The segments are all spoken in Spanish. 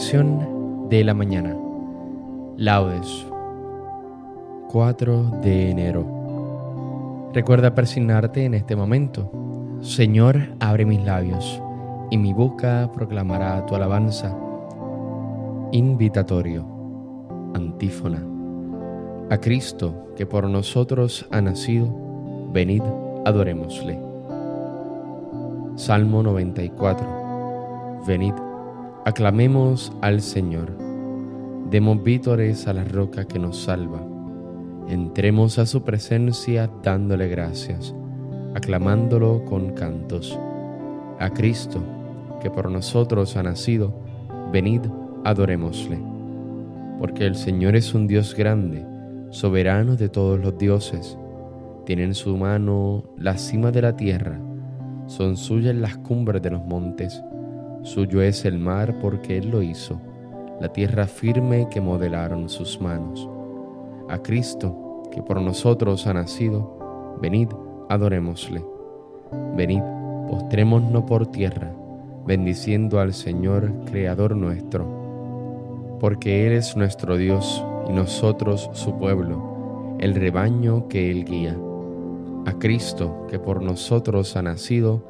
De la mañana. Laudes. 4 de enero. Recuerda persignarte en este momento. Señor, abre mis labios, y mi boca proclamará tu alabanza. Invitatorio. Antífona. A Cristo, que por nosotros ha nacido, venid, adorémosle. Salmo 94. Venid, Aclamemos al Señor, demos vítores a la roca que nos salva, entremos a su presencia dándole gracias, aclamándolo con cantos. A Cristo, que por nosotros ha nacido, venid, adorémosle. Porque el Señor es un Dios grande, soberano de todos los dioses. Tiene en su mano la cima de la tierra, son suyas las cumbres de los montes Suyo es el mar porque Él lo hizo, la tierra firme que modelaron sus manos. A Cristo, que por nosotros ha nacido, venid, adorémosle. Venid, postrémonos por tierra, bendiciendo al Señor, Creador nuestro. Porque Él es nuestro Dios y nosotros su pueblo, el rebaño que Él guía. A Cristo, que por nosotros ha nacido,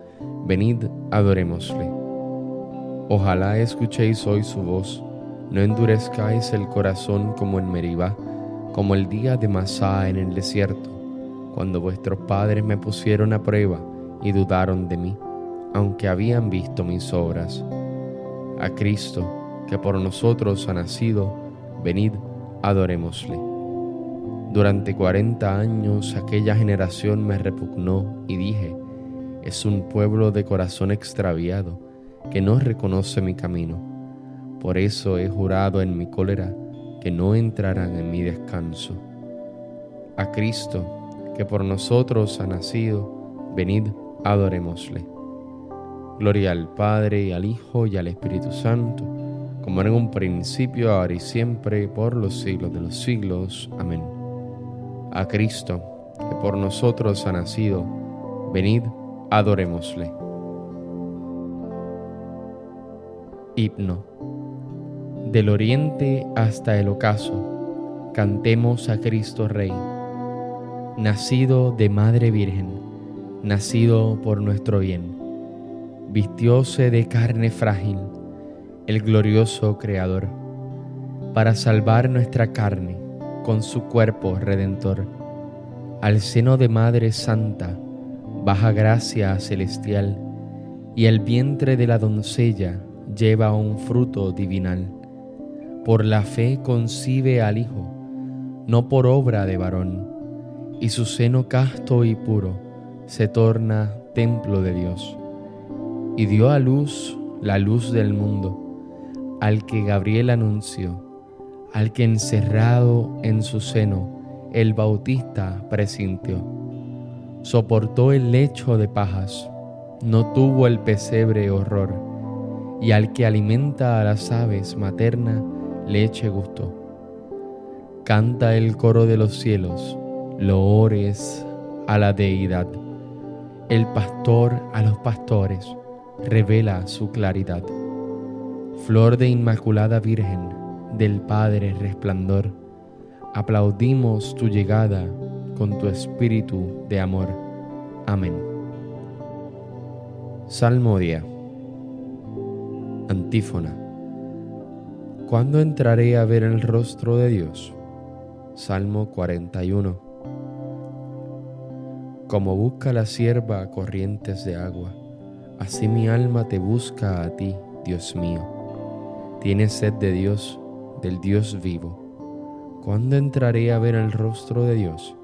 venid, adorémosle. Ojalá escuchéis hoy su voz, no endurezcáis el corazón como en Meribá, como el día de Masá en el desierto, cuando vuestros padres me pusieron a prueba y dudaron de mí, aunque habían visto mis obras. A Cristo, que por nosotros ha nacido, venid, adorémosle. Durante cuarenta años aquella generación me repugnó y dije, es un pueblo de corazón extraviado que no reconoce mi camino. Por eso he jurado en mi cólera que no entrarán en mi descanso. A Cristo, que por nosotros ha nacido, venid, adorémosle. Gloria al Padre, y al Hijo, y al Espíritu Santo, como en un principio, ahora y siempre, por los siglos de los siglos. Amén. A Cristo, que por nosotros ha nacido, venid, adorémosle. Himno. Del oriente hasta el ocaso, cantemos a Cristo Rey, nacido de Madre Virgen, nacido por nuestro bien. Vistióse de carne frágil, el glorioso Creador, para salvar nuestra carne con su cuerpo redentor. Al seno de Madre Santa, baja gracia celestial, y el vientre de la doncella lleva un fruto divinal. Por la fe concibe al Hijo, no por obra de varón, y su seno casto y puro se torna templo de Dios. Y dio a luz la luz del mundo, al que Gabriel anunció, al que encerrado en su seno el Bautista presintió. Soportó el lecho de pajas, no tuvo el pesebre horror y al que alimenta a las aves materna leche gusto. Canta el coro de los cielos, loores a la deidad. El pastor a los pastores revela su claridad. Flor de Inmaculada Virgen, del Padre resplandor, aplaudimos tu llegada con tu espíritu de amor. Amén. Salmodia. Antífona. ¿Cuándo entraré a ver el rostro de Dios? Salmo 41. Como busca la sierva corrientes de agua, así mi alma te busca a ti, Dios mío. Tienes sed de Dios, del Dios vivo. ¿Cuándo entraré a ver el rostro de Dios?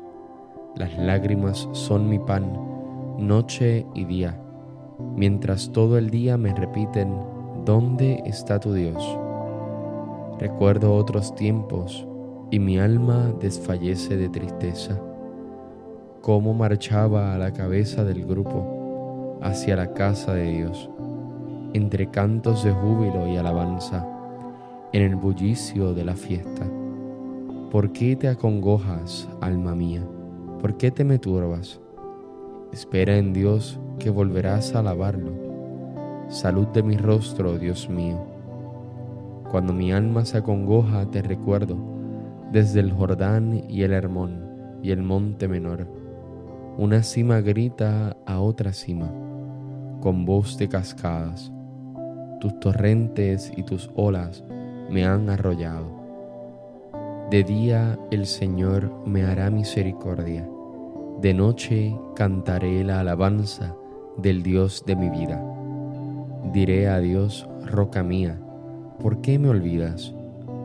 Las lágrimas son mi pan, noche y día, mientras todo el día me repiten ¿dónde está tu Dios? Recuerdo otros tiempos y mi alma desfallece de tristeza. Cómo marchaba a la cabeza del grupo hacia la casa de Dios, entre cantos de júbilo y alabanza, en el bullicio de la fiesta. ¿Por qué te acongojas, alma mía? ¿Por qué te me turbas? Espera en Dios que volverás a alabarlo salud de mi rostro, Dios mío. Cuando mi alma se acongoja, te recuerdo, desde el Jordán y el Hermón y el monte menor. Una cima grita a otra cima, con voz de cascadas. Tus torrentes y tus olas me han arrollado. De día el Señor me hará misericordia, de noche cantaré la alabanza del Dios de mi vida. Diré a Dios, roca mía, ¿por qué me olvidas?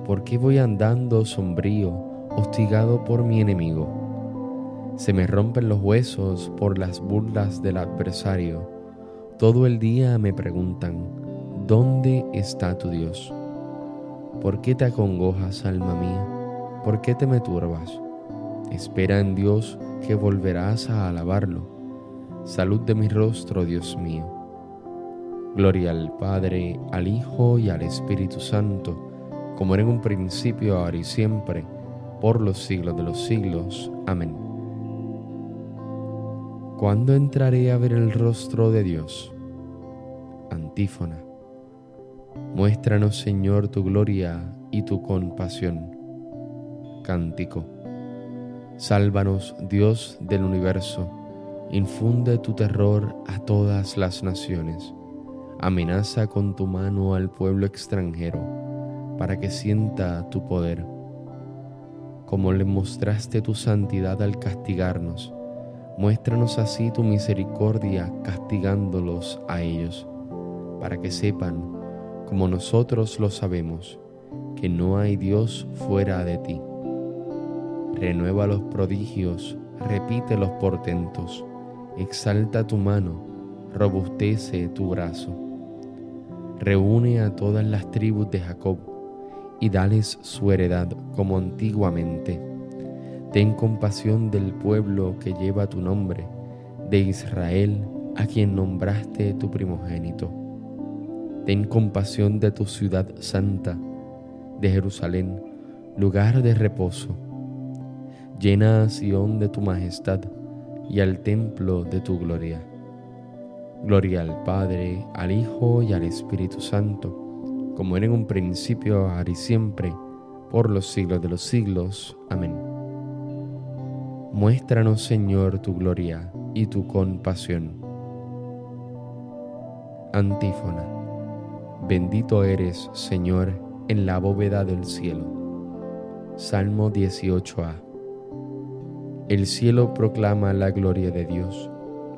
¿Por qué voy andando sombrío, hostigado por mi enemigo? Se me rompen los huesos por las burlas del adversario. Todo el día me preguntan, ¿dónde está tu Dios? ¿Por qué te acongojas, alma mía? ¿Por qué te me turbas? Espera en Dios que volverás a alabarlo. Salud de mi rostro, Dios mío. Gloria al Padre, al Hijo y al Espíritu Santo como era en un principio, ahora y siempre, por los siglos de los siglos. Amén. ¿Cuándo entraré a ver el rostro de Dios? Antífona. Muéstranos, Señor, tu gloria y tu compasión. Cántico. Sálvanos, Dios del universo, infunde tu terror a todas las naciones. Amenaza con tu mano al pueblo extranjero para que sienta tu poder, como le mostraste tu santidad al castigarnos. Muéstranos así tu misericordia castigándolos a ellos, para que sepan, como nosotros lo sabemos, que no hay Dios fuera de ti. Renueva los prodigios, repite los portentos, exalta tu mano, robustece tu brazo. Reúne a todas las tribus de Jacob y dales su heredad como antiguamente. Ten compasión del pueblo que lleva tu nombre, de Israel, a quien nombraste tu primogénito. Ten compasión de tu ciudad santa, de Jerusalén, lugar de reposo. Llena a Sión de tu majestad y al templo de tu gloria. Gloria al Padre, al Hijo y al Espíritu Santo como era en un principio, ahora y siempre, por los siglos de los siglos. Amén. Muéstranos, Señor, tu gloria y tu compasión. Antífona. Bendito eres, Señor, en la bóveda del cielo. Salmo 18a. El cielo proclama la gloria de Dios,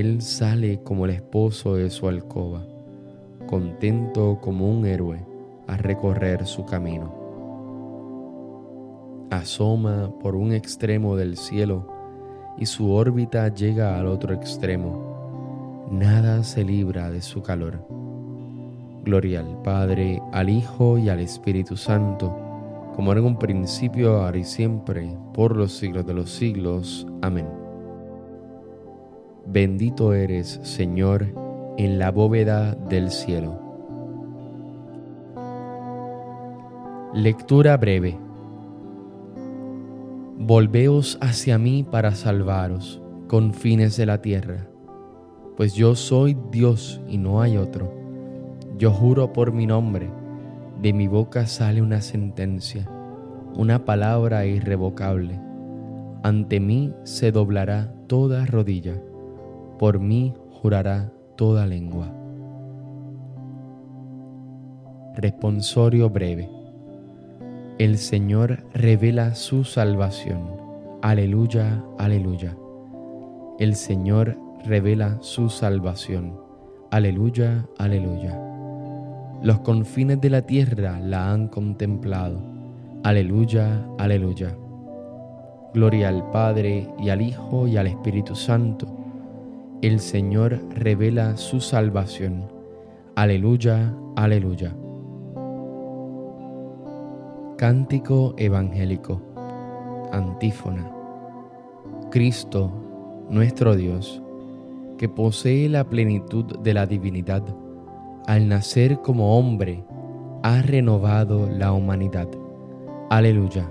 Él sale como el esposo de su alcoba, contento como un héroe a recorrer su camino. Asoma por un extremo del cielo y su órbita llega al otro extremo. Nada se libra de su calor. Gloria al Padre, al Hijo y al Espíritu Santo, como era en un principio, ahora y siempre, por los siglos de los siglos. Amén. Bendito eres, Señor, en la bóveda del cielo Lectura breve. Volveos hacia mí para salvaros, con fines de la tierra, pues yo soy Dios y no hay otro. Yo juro por mi nombre, de mi boca sale una sentencia, una palabra irrevocable. Ante mí se doblará toda rodilla, por mí jurará toda lengua. Responsorio breve. El Señor revela su salvación. Aleluya, aleluya. El Señor revela su salvación. Aleluya, aleluya. Los confines de la tierra la han contemplado. Aleluya, aleluya. Gloria al Padre y al Hijo y al Espíritu Santo. El Señor revela su salvación. Aleluya, aleluya. Cántico Evangélico. Antífona. Cristo, nuestro Dios, que posee la plenitud de la divinidad, al nacer como hombre, ha renovado la humanidad. Aleluya.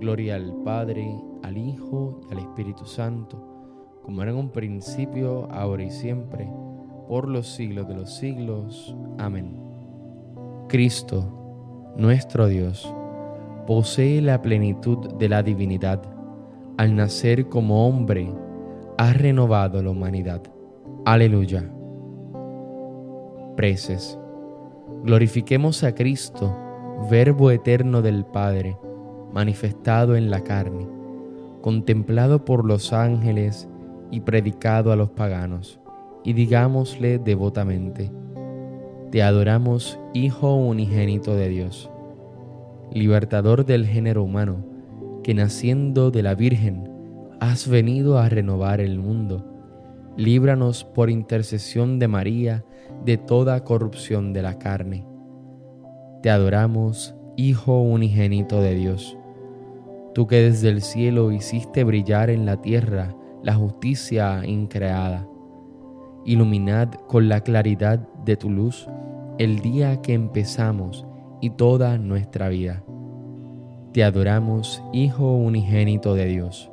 Gloria al Padre, al Hijo y al Espíritu Santo, como era en un principio, ahora y siempre, por los siglos de los siglos. Amén. Cristo, nuestro Dios, posee la plenitud de la divinidad. Al nacer como hombre, ha renovado la humanidad. Aleluya. Preces. Glorifiquemos a Cristo, Verbo eterno del Padre, manifestado en la carne, contemplado por los ángeles y predicado a los paganos, y digámosle devotamente, Te adoramos, Hijo unigénito de Dios libertador del género humano, que naciendo de la Virgen has venido a renovar el mundo. Líbranos por intercesión de María de toda corrupción de la carne. Te adoramos, Hijo unigénito de Dios, tú que desde el cielo hiciste brillar en la tierra la justicia increada. Iluminad con la claridad de tu luz el día que empezamos y toda nuestra vida. Te adoramos, Hijo unigénito de Dios,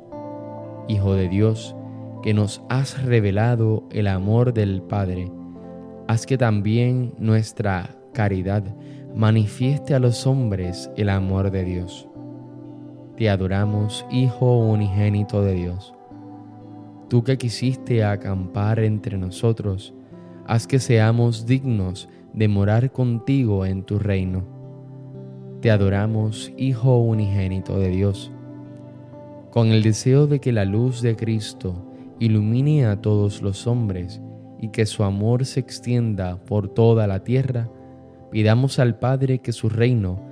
Hijo de Dios, que nos has revelado el amor del Padre. Haz que también nuestra caridad manifieste a los hombres el amor de Dios. Te adoramos, Hijo unigénito de Dios. Tú que quisiste acampar entre nosotros, haz que seamos dignos de morar contigo en tu reino te adoramos, Hijo unigénito de Dios. Con el deseo de que la luz de Cristo ilumine a todos los hombres y que su amor se extienda por toda la tierra, pidamos al Padre que su reino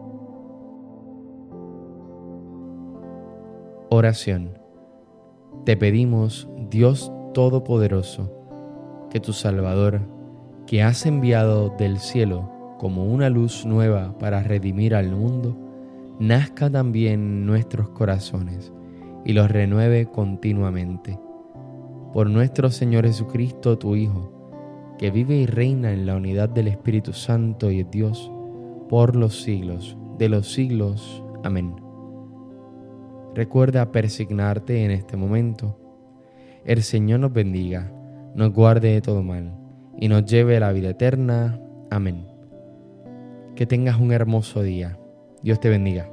Oración. Te pedimos, Dios Todopoderoso, que tu Salvador, que has enviado del cielo como una luz nueva para redimir al mundo, nazca también en nuestros corazones y los renueve continuamente. Por nuestro Señor Jesucristo, tu Hijo, que vive y reina en la unidad del Espíritu Santo y Dios, por los siglos de los siglos. Amén. Recuerda persignarte en este momento. El Señor nos bendiga, nos guarde de todo mal y nos lleve a la vida eterna. Amén. Que tengas un hermoso día. Dios te bendiga.